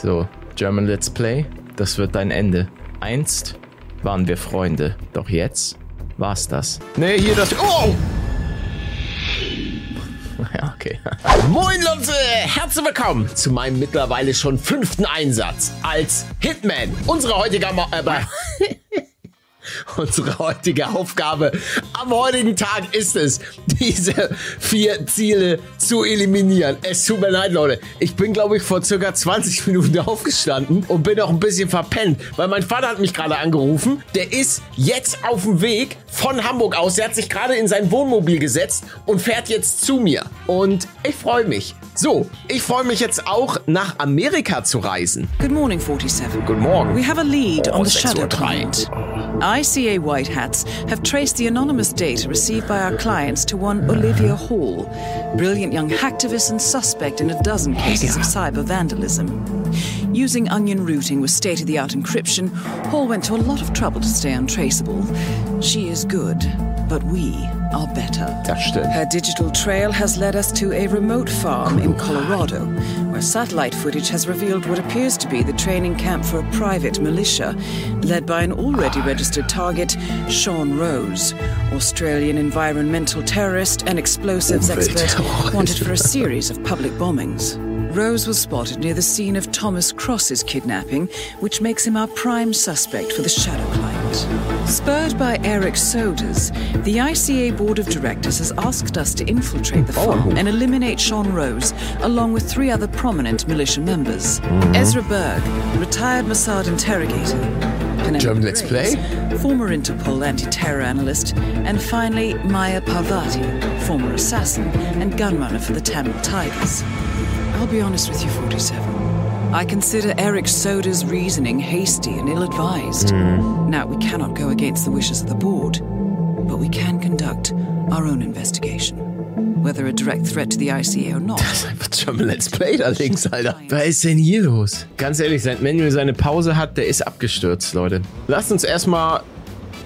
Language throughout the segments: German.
So, German Let's Play, das wird dein Ende. Einst waren wir Freunde, doch jetzt war's das. Nee, hier das... Oh! Ja, okay. Moin Leute, herzlich willkommen zu meinem mittlerweile schon fünften Einsatz als Hitman. Unsere heutige... Mo äh, Unsere heutige Aufgabe am heutigen Tag ist es, diese vier Ziele zu eliminieren. Es tut mir leid, Leute. Ich bin, glaube ich, vor circa 20 Minuten aufgestanden und bin auch ein bisschen verpennt, weil mein Vater hat mich gerade angerufen. Der ist jetzt auf dem Weg von Hamburg aus. Der hat sich gerade in sein Wohnmobil gesetzt und fährt jetzt zu mir. Und ich freue mich. So, ich freue mich jetzt auch nach Amerika zu reisen. Good morning, 47. Guten Morgen. We have a lead Oh, on the 6:03. Shadow client. ICA White Hats have traced the anonymous data received by our clients to one Olivia Hall, brilliant young hacktivist and suspect in a dozen cases of cyber vandalism. Using onion routing with state of the art encryption, Hall went to a lot of trouble to stay untraceable. She is good, but we are better. Das stimmt. Her digital trail has led us to a remote farm in Colorado, where satellite footage has revealed what appears to be the training camp for a private militia, led by an already registered target, Sean Rose, Australian environmental terrorist and explosives expert wanted for a series of public bombings. Rose was spotted near the scene of Thomas Cross's kidnapping, which makes him our prime suspect for the Shadow Client. Spurred by Eric Soders, the ICA Board of Directors has asked us to infiltrate the farm oh. and eliminate Sean Rose, along with three other prominent militia members mm-hmm. Ezra Berg, retired Mossad interrogator. Penelope German Let's Play? Former Interpol anti terror analyst, and finally Maya Parvati, former assassin and gunrunner for the Tamil Tigers. I'll be honest with you, 47. I consider Eric Soda's reasoning hasty and ill advised. Hmm. Now, we cannot go against the wishes of the board, but we can conduct our own investigation. Whether a direct threat to the ICA or not. German Let's Play da links, Alter. Was ist denn hier los? Ganz ehrlich, seit Manuel seine Pause hat, der ist abgestürzt, Leute. Lasst uns erstmal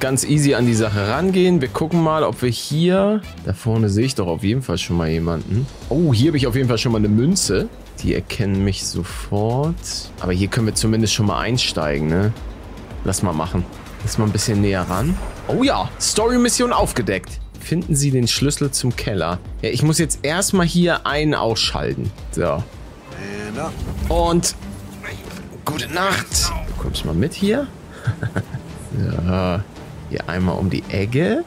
ganz easy an die Sache rangehen. Wir gucken mal, ob wir hier... Da vorne sehe ich doch auf jeden Fall schon mal jemanden. Oh, hier habe ich auf jeden Fall schon mal eine Münze. Die erkennen mich sofort. Aber hier können wir zumindest schon mal einsteigen, ne? Lass mal machen. Lass mal ein bisschen näher ran. Oh ja, Story-Mission aufgedeckt. Finden Sie den Schlüssel zum Keller. Ja, ich muss jetzt erstmal hier einen ausschalten. So. Und gute Nacht. Du kommst mal mit hier. so. Hier einmal um die Ecke.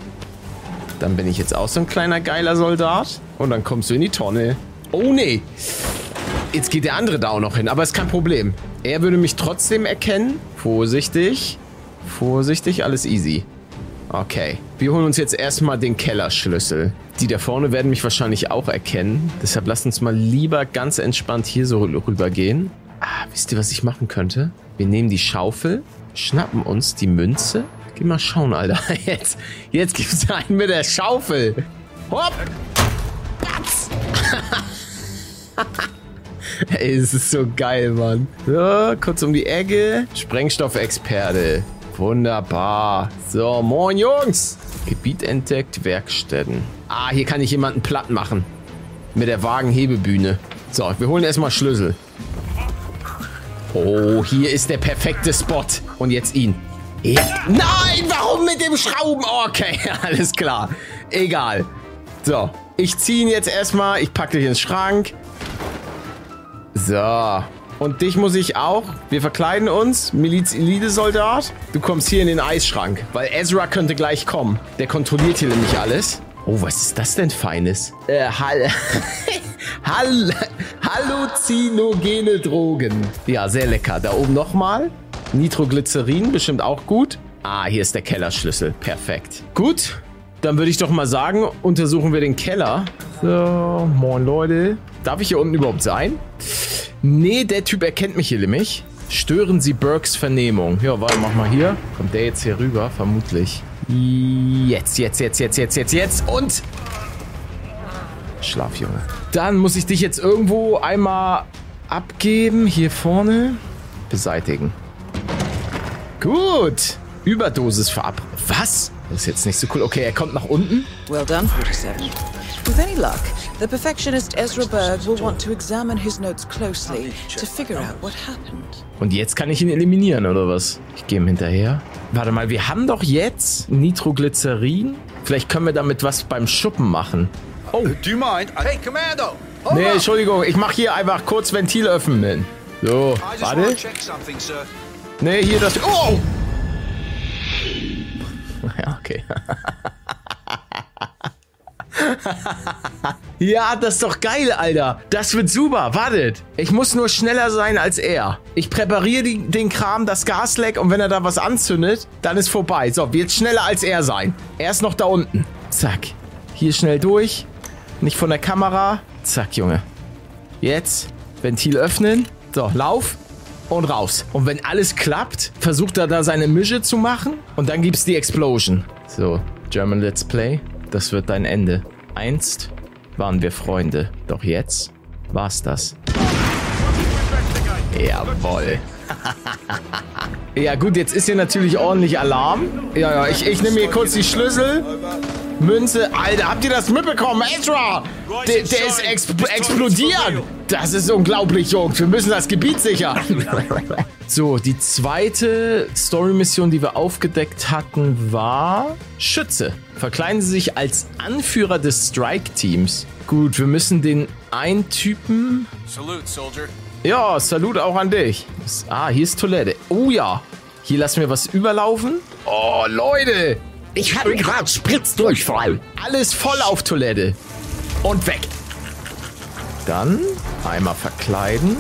Dann bin ich jetzt auch so ein kleiner geiler Soldat. Und dann kommst du in die Tonne. Oh nee. Jetzt geht der andere da auch noch hin, aber ist kein Problem. Er würde mich trotzdem erkennen. Vorsichtig. Vorsichtig, alles easy. Okay. Wir holen uns jetzt erstmal den Kellerschlüssel. Die da vorne werden mich wahrscheinlich auch erkennen. Deshalb lasst uns mal lieber ganz entspannt hier so rüber gehen. Ah, wisst ihr, was ich machen könnte? Wir nehmen die Schaufel, schnappen uns die Münze. Geh mal schauen, Alter. Jetzt, jetzt gibt's einen mit der Schaufel. Hopp! Batz! Ey, es ist so geil, Mann. So, kurz um die Ecke. Sprengstoffexperte. Wunderbar. So, moin Jungs. Gebiet entdeckt, Werkstätten. Ah, hier kann ich jemanden platt machen. Mit der Wagenhebebühne. So, wir holen erstmal Schlüssel. Oh, hier ist der perfekte Spot. Und jetzt ihn. Ja. Nein, warum mit dem Schrauben? Okay, alles klar. Egal. So, ich ziehe ihn jetzt erstmal. Ich packe dich ins Schrank. So. Und dich muss ich auch. Wir verkleiden uns. Miliz-Elite-Soldat. Du kommst hier in den Eisschrank. Weil Ezra könnte gleich kommen. Der kontrolliert hier nämlich alles. Oh, was ist das denn Feines? Äh, Hall. Hall. Halluzinogene Drogen. Ja, sehr lecker. Da oben nochmal. Nitroglycerin, bestimmt auch gut. Ah, hier ist der Kellerschlüssel. Perfekt. Gut. Dann würde ich doch mal sagen, untersuchen wir den Keller. So, moin Leute. Darf ich hier unten überhaupt sein? Nee, der Typ erkennt mich hier nämlich. Stören Sie Burks Vernehmung. Ja, warte, mach mal hier. Kommt der jetzt hier rüber? Vermutlich. Jetzt, jetzt, jetzt, jetzt, jetzt, jetzt, jetzt und... Schlaf, Junge. Dann muss ich dich jetzt irgendwo einmal abgeben. Hier vorne. Beseitigen. Gut. Überdosis verab... Was? Das ist jetzt nicht so cool. Okay, er kommt nach unten. Well done, 47. With any luck, the perfectionist Ezra Berg will want to examine his notes closely to figure out what happened. Und jetzt kann ich ihn eliminieren, oder was? Ich gehe ihm hinterher. Warte mal, wir haben doch jetzt Nitroglycerin. Vielleicht können wir damit was beim Schuppen machen. Oh. Do you mind? Hey, Commando! Nee. Entschuldigung, ich mache hier einfach kurz Ventil öffnen. So, I just want warte. Nee, hier das. Oh! Ja, okay. ja, das ist doch geil, Alter. Das wird super. Wartet. Ich muss nur schneller sein als er. Ich präpariere die, den Kram, das Gasleck und wenn er da was anzündet, dann ist vorbei. So, wird schneller als er sein. Er ist noch da unten. Zack. Hier schnell durch. Nicht von der Kamera. Zack, Junge. Jetzt Ventil öffnen. So, lauf und raus. Und wenn alles klappt, versucht er da seine Mische zu machen und dann gibt's die Explosion. So, German Let's Play, das wird dein Ende. Einst waren wir Freunde, doch jetzt war's das. Jawoll. ja gut, jetzt ist hier natürlich ordentlich Alarm. Ja, ja, ich, ich nehme hier kurz die Schlüssel. Münze. Alter, habt ihr das mitbekommen? Ezra! Der, der ist ex explodiert! Das ist unglaublich, Jungs. Wir müssen das Gebiet sichern. so, die zweite Story-Mission, die wir aufgedeckt hatten, war Schütze. Verkleiden Sie sich als Anführer des Strike-Teams. Gut, wir müssen den einen Typen Salute, soldier. ja, Salut auch an dich. Ah, hier ist Toilette. Oh ja. Hier lassen wir was überlaufen. Oh, Leute. Ich habe gerade Spritzdurchfall. Alles voll auf Toilette. Und weg. Dann einmal verkleiden.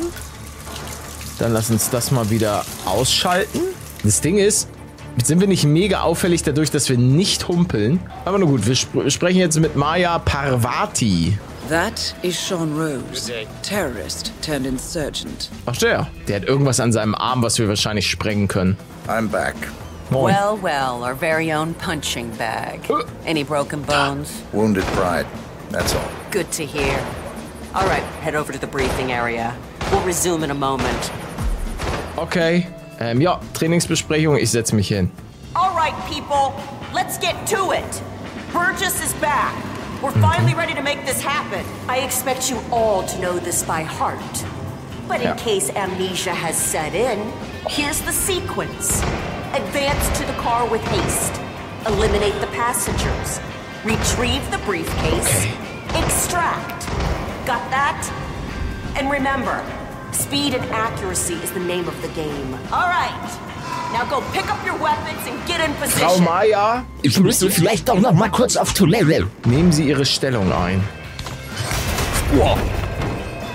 Dann lass uns das mal wieder ausschalten. Das Ding ist, sind wir nicht mega auffällig dadurch, dass wir nicht humpeln. Aber nur gut, wir sp sprechen jetzt mit Maya Parvati. That is Sean Rose, terrorist turned insurgent. Ach der, der hat irgendwas an seinem Arm, was wir wahrscheinlich sprengen können. I'm back. Moin. Well, well, our very own punching bag. Uh. Any broken bones? Wounded pride. That's all. Good to hear. All right, head over to the briefing area. We'll resume in a moment. Okay. Ähm, ja, Trainingsbesprechung, ich setze mich hin. All right, people, let's get to it. Burgess is back. We're finally ready to make this happen. I expect you all to know this by heart. But in Yeah. case amnesia has set in, here's the sequence. Advance to the car with haste. Eliminate the passengers. Retrieve the briefcase. Extract. Got that? And remember, speed and accuracy is the name of the game. All right. Now go pick up your weapons and get in position. Frau position. Maya, Ich müsste vielleicht doch noch mal kurz auf Toilette. nehmen Sie Ihre Stellung ein.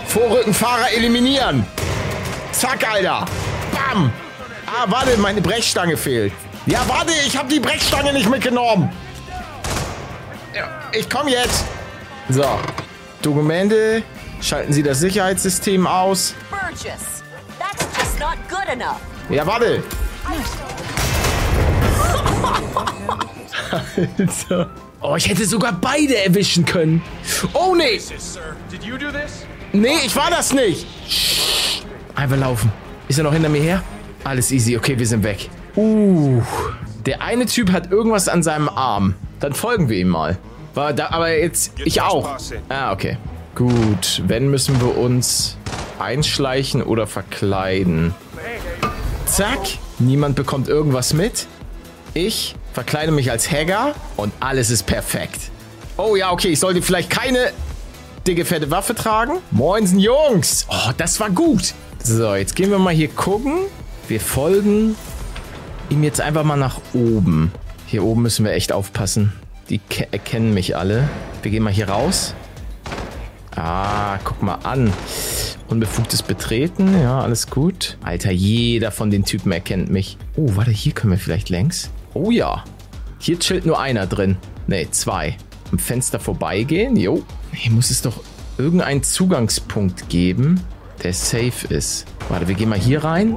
Vorrückenfahrer eliminieren. Zack, Alter. Bam. Ah, warte, meine Brechstange fehlt. Ja, warte, ich habe die Brechstange nicht mitgenommen. Ja, ich komme jetzt. So. Dokumente. Schalten Sie das Sicherheitssystem aus. Burgess, that's just not good enough. Ja, warte. Alter. Oh, ich hätte sogar beide erwischen können. Oh, nee. Nee, ich war das nicht. Einfach laufen. Ist er noch hinter mir her? Alles easy. Okay, wir sind weg. Uh. Der eine Typ hat irgendwas an seinem Arm. Dann folgen wir ihm mal. War da, aber jetzt ich auch. Ah, okay. Gut. Wenn müssen wir uns einschleichen oder verkleiden. Zack. Niemand bekommt irgendwas mit. Ich verkleide mich als Hagger und alles ist perfekt. Oh ja, okay. Ich sollte vielleicht keine dicke, fette Waffe tragen. Moinsen, Jungs. Oh, das war gut. So, jetzt gehen wir mal hier gucken. Wir folgen ihm jetzt einfach mal nach oben. Hier oben müssen wir echt aufpassen. Die ke- erkennen mich alle. Wir gehen mal hier raus. Ah, guck mal an. Unbefugtes Betreten. Ja, alles gut. Alter, jeder von den Typen erkennt mich. Oh, warte, hier können wir vielleicht längs. Oh ja. Hier chillt nur einer drin. Ne, zwei. Am Fenster vorbeigehen. Jo. Hier muss es doch irgendeinen Zugangspunkt geben, der safe ist. Warte, wir gehen mal hier rein.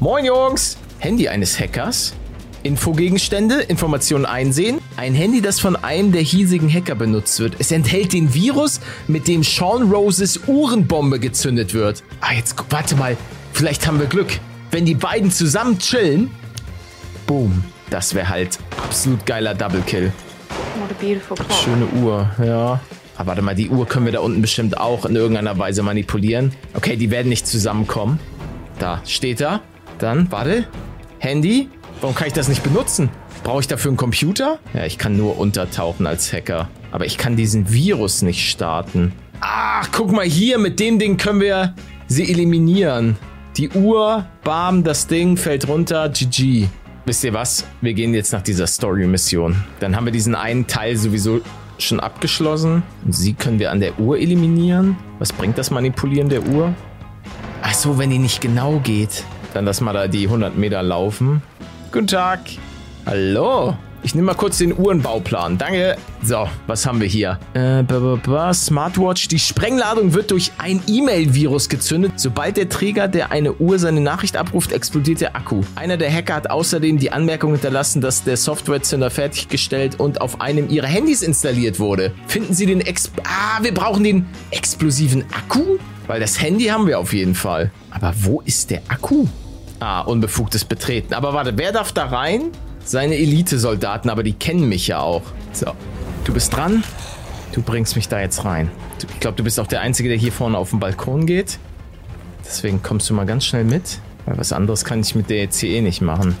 Moin, Jungs. Handy eines Hackers. Infogegenstände, Informationen einsehen. Ein Handy, das von einem der hiesigen Hacker benutzt wird. Es enthält den Virus, mit dem Sean Roses Uhrenbombe gezündet wird. Ah, jetzt warte mal. Vielleicht haben wir Glück. Wenn die beiden zusammen chillen. Boom. Das wäre halt absolut geiler Double Kill. What a beautiful clock. Schöne Uhr, ja. Aber warte mal, die Uhr können wir da unten bestimmt auch in irgendeiner Weise manipulieren. Okay, die werden nicht zusammenkommen. Da, steht da. Dann, warte. Handy. Warum kann ich das nicht benutzen? Brauche ich dafür einen Computer? Ja, ich kann nur untertauchen als Hacker. Aber ich kann diesen Virus nicht starten. Ach, guck mal hier, mit dem Ding können wir sie eliminieren. Die Uhr, bam, das Ding fällt runter, GG. Wisst ihr was? Wir gehen jetzt nach dieser Story-Mission. Dann haben wir diesen einen Teil sowieso schon abgeschlossen. Und sie können wir an der Uhr eliminieren. Was bringt das Manipulieren der Uhr? Ach so, wenn die nicht genau geht. Dann lass mal da die 100 Meter laufen. Guten Tag. Hallo. Ich nehme mal kurz den Uhrenbauplan. Danke. So, was haben wir hier? Äh, ba, ba, ba, Smartwatch. Die Sprengladung wird durch ein E-Mail-Virus gezündet. Sobald der Träger der eine Uhr seine Nachricht abruft, explodiert der Akku. Einer der Hacker hat außerdem die Anmerkung hinterlassen, dass der Softwarezünder fertiggestellt und auf einem ihrer Handys installiert wurde. Finden Sie den Ex... Ah, wir brauchen den explosiven Akku? Weil das Handy haben wir auf jeden Fall. Aber wo ist der Akku? Ah, unbefugtes Betreten. Aber warte, wer darf da rein? Seine Elite-Soldaten, aber die kennen mich ja auch. So, du bist dran. Du bringst mich da jetzt rein. Ich glaube, du bist auch der Einzige, der hier vorne auf den Balkon geht. Deswegen kommst du mal ganz schnell mit. Weil was anderes kann ich mit der jetzt hier eh nicht machen.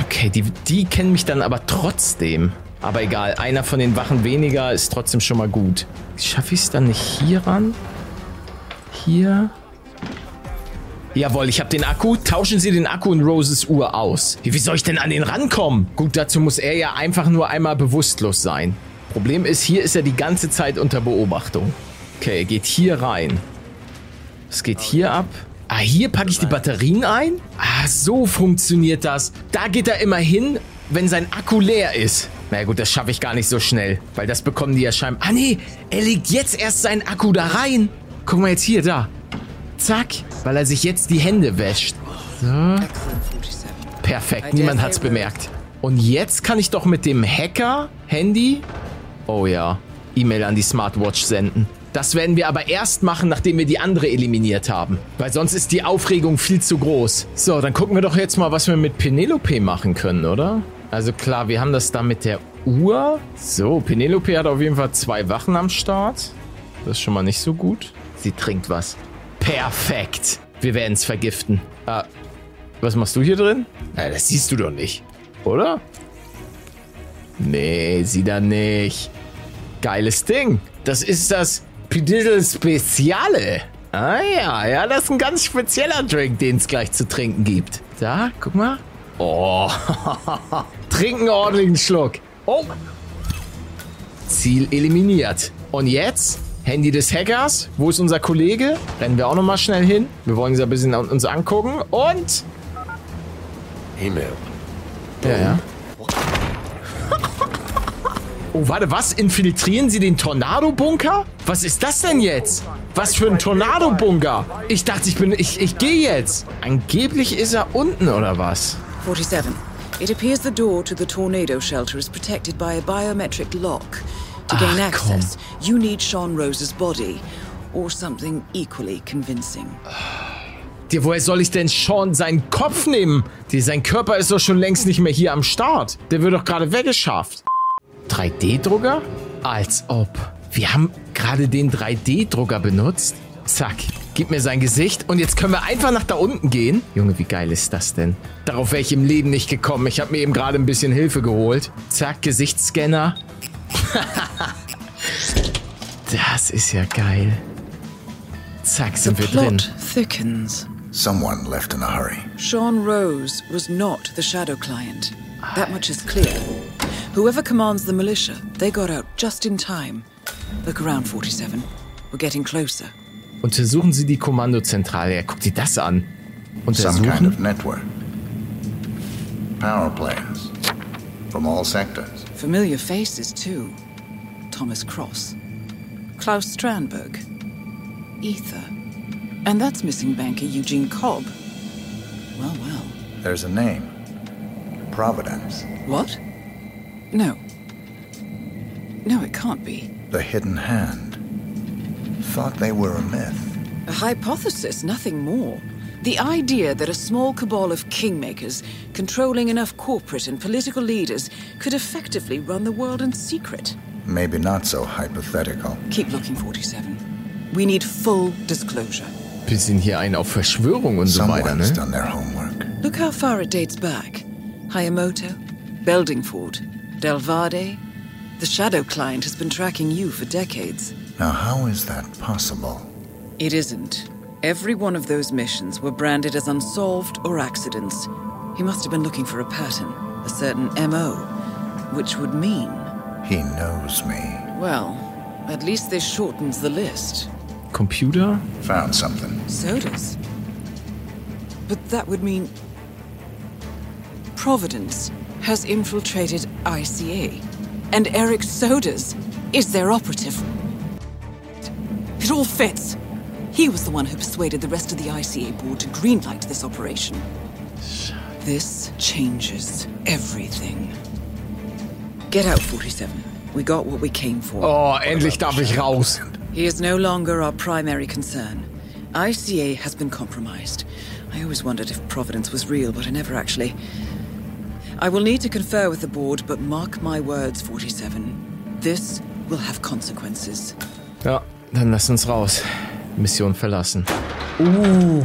Okay, die, die kennen mich dann aber trotzdem. Aber egal, einer von den Wachen weniger ist trotzdem schon mal gut. Schaffe ich es dann nicht hier ran? Hier? Jawohl, ich habe den Akku. Tauschen Sie den Akku in Roses Uhr aus. Wie, soll ich denn an den rankommen? Gut, dazu muss er ja einfach nur einmal bewusstlos sein. Problem ist, hier ist er die ganze Zeit unter Beobachtung. Okay, er geht hier rein. Was geht hier ab? Ah, hier packe ich die Batterien ein? Ah, so funktioniert das. Da geht er immer hin, wenn sein Akku leer ist. Na gut, das schaffe ich gar nicht so schnell, weil das bekommen die ja scheinbar... Ah nee, er legt jetzt erst seinen Akku da rein. Guck mal jetzt hier, da. Zack, weil er sich jetzt die Hände wäscht. So. Perfekt, niemand hat's bemerkt. Und jetzt kann ich doch mit dem Hacker-Handy... Oh ja, E-Mail an die Smartwatch senden. Das werden wir aber erst machen, nachdem wir die andere eliminiert haben. Weil sonst ist die Aufregung viel zu groß. So, dann gucken wir doch jetzt mal, was wir mit Penelope machen können, oder? Also klar, wir haben das da mit der Uhr. So, Penelope hat auf jeden Fall zwei Wachen am Start. Das ist schon mal nicht so gut. Sie trinkt was. Perfekt. Wir werden es vergiften. Ah, was machst du hier drin? Na, das siehst du doch nicht. Oder? Nee, sieh da nicht. Geiles Ding. Das ist das Pididel Speziale. Ah ja, ja, das ist ein ganz spezieller Drink, den es gleich zu trinken gibt. Da, guck mal. Oh, trinken ordentlichen Schluck. Oh. Ziel eliminiert. Und jetzt Handy des Hackers. Wo ist unser Kollege? Rennen wir auch nochmal schnell hin. Wir wollen uns ein bisschen uns angucken. Und... E-Mail. Ja, ja. Oh, warte, was? Infiltrieren Sie den Tornado-Bunker? Was ist das denn jetzt? Was für ein Tornado-Bunker? Ich dachte, ich bin... Ich, ich gehe jetzt. Angeblich ist er unten, oder was? 47. It appears the door to the tornado shelter is protected by a biometric lock. To gain Ach, access, you need Sean Rose's body or something equally convincing. Dir, woher soll ich denn Sean seinen Kopf nehmen? Die, sein Körper ist doch schon längst nicht mehr hier am Start. Der wird doch gerade weggeschafft. 3D-Drucker? Als ob. Wir haben gerade den 3D-Drucker benutzt. Zack. Gib mir sein Gesicht und jetzt können wir einfach nach da unten gehen. Junge, wie geil ist das denn? Darauf wäre ich im Leben nicht gekommen. Ich habe mir eben gerade ein bisschen Hilfe geholt. Zack, Gesichtsscanner. das ist ja geil. Zack, The sind wir drin. plot thickens. Someone left in a hurry. Sean Rose was not the Shadow Client. That much is clear. Whoever commands the militia, they got out just in time. Look around, 47. We're getting closer. Untersuchen Sie die Kommandozentrale. Ja, guck dir das an. Some kind of Untersuchen? network. Power plants. From all sectors. Familiar faces, too. Thomas Cross. Klaus Strandberg. Ether. And that's missing banker Eugene Cobb. Well, well. There's a name. Providence. What? No. No, it can't be. The hidden hand. Thought they were a myth. A hypothesis, nothing more. The idea that a small cabal of kingmakers, controlling enough corporate and political leaders, could effectively run the world in secret. maybe not so hypothetical. Keep looking, 47. We need full disclosure. Bisschen hier ein auf Verschwörung und so weiter, Someone's ne? done their homework. Look how far it dates back. Hayamoto, Beldingford, Delvade. The Shadow Client has been tracking you for decades. Now, how is that possible? It isn't. Every one of those missions were branded as unsolved or accidents. He must have been looking for a pattern, a certain MO, which would mean, He knows me. well, at least this shortens the list. Computer? Found something. Sodas. But that would mean Providence has infiltrated ICA, and Eric Sodas is their operative. It all fits. He was the one who persuaded the rest of the ICA board to greenlight this operation. This changes everything. Get out, 47. We got what we came for. Oh, endlich darf ich raus. He is no longer our primary concern. ICA has been compromised. I always wondered if Providence was real, but I never actually. I will need to confer with the board, but mark my words, 47. This will have consequences. Ja, dann lass uns raus. Mission verlassen. Uh,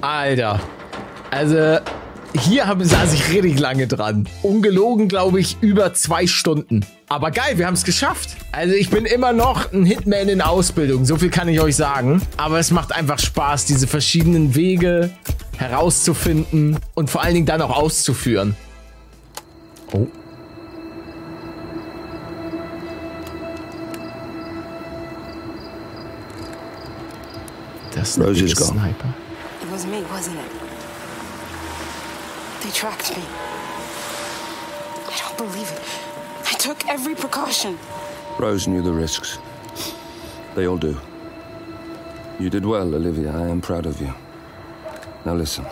Alter. Also, hier saß ich richtig lange dran. Ungelogen, glaube ich, über zwei Stunden. Aber geil, wir haben es geschafft. Also ich bin immer noch ein Hitman in Ausbildung, so viel kann ich euch sagen. Aber es macht einfach Spaß, diese verschiedenen Wege herauszufinden und vor allen Dingen dann auch auszuführen. Oh. Das ist ein Rose is gone. Sniper. It was me, wasn't it? They tracked me. I don't believe it. I took every precaution. Rose knew the risks. They all do. You did well, Olivia. I am proud of you. Now listen.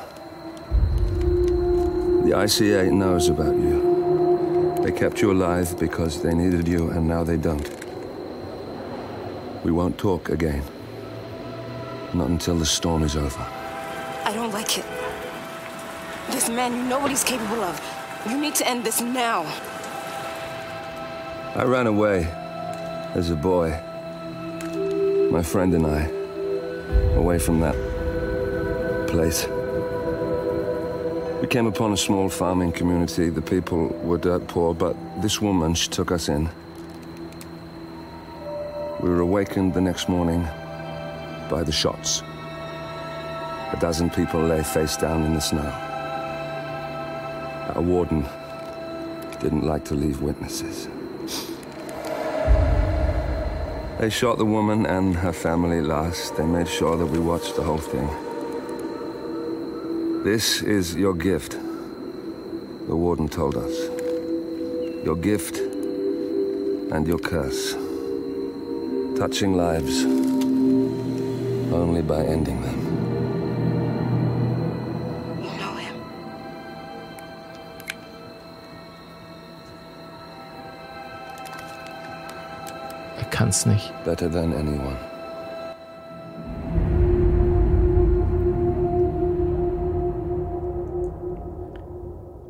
The ICA knows about you. They kept you alive because they needed you, and now they don't. We won't talk again. Not until the storm is over. I don't like it. This man, you know what he's capable of. You need to end this now. I ran away as a boy. My friend and I. Away from that place. We came upon a small farming community. The people were dirt poor, but this woman, she took us in. We were awakened the next morning by the shots. A dozen people lay face down in the snow. Our warden didn't like to leave witnesses. They shot the woman and her family last. They made sure that we watched the whole thing. This is your gift, the warden told us. Your gift and your curse. Touching lives only by ending them. You know him. Er kann's nicht. Better than anyone.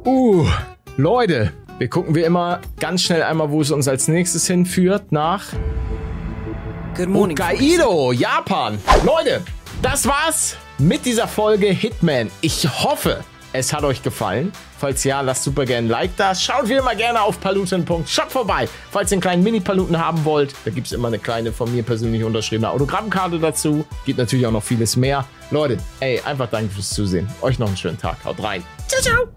Uh, Leute, wir gucken wie immer ganz schnell einmal, wo es uns als nächstes hinführt, nach Good morning. 47. Hokkaido, Japan. Leute, das war's mit dieser Folge Hitman. Ich hoffe, es hat euch gefallen. Falls ja, lasst super gerne ein Like da. Schaut wie immer gerne auf paluten.shop vorbei. Falls ihr einen kleinen Mini-Paluten haben wollt, da gibt es immer eine kleine von mir persönlich unterschriebene Autogrammkarte dazu. Gibt natürlich auch noch vieles mehr. Leute, ey, einfach danke fürs Zusehen. Euch noch einen schönen Tag. Haut rein. Ciao, ciao.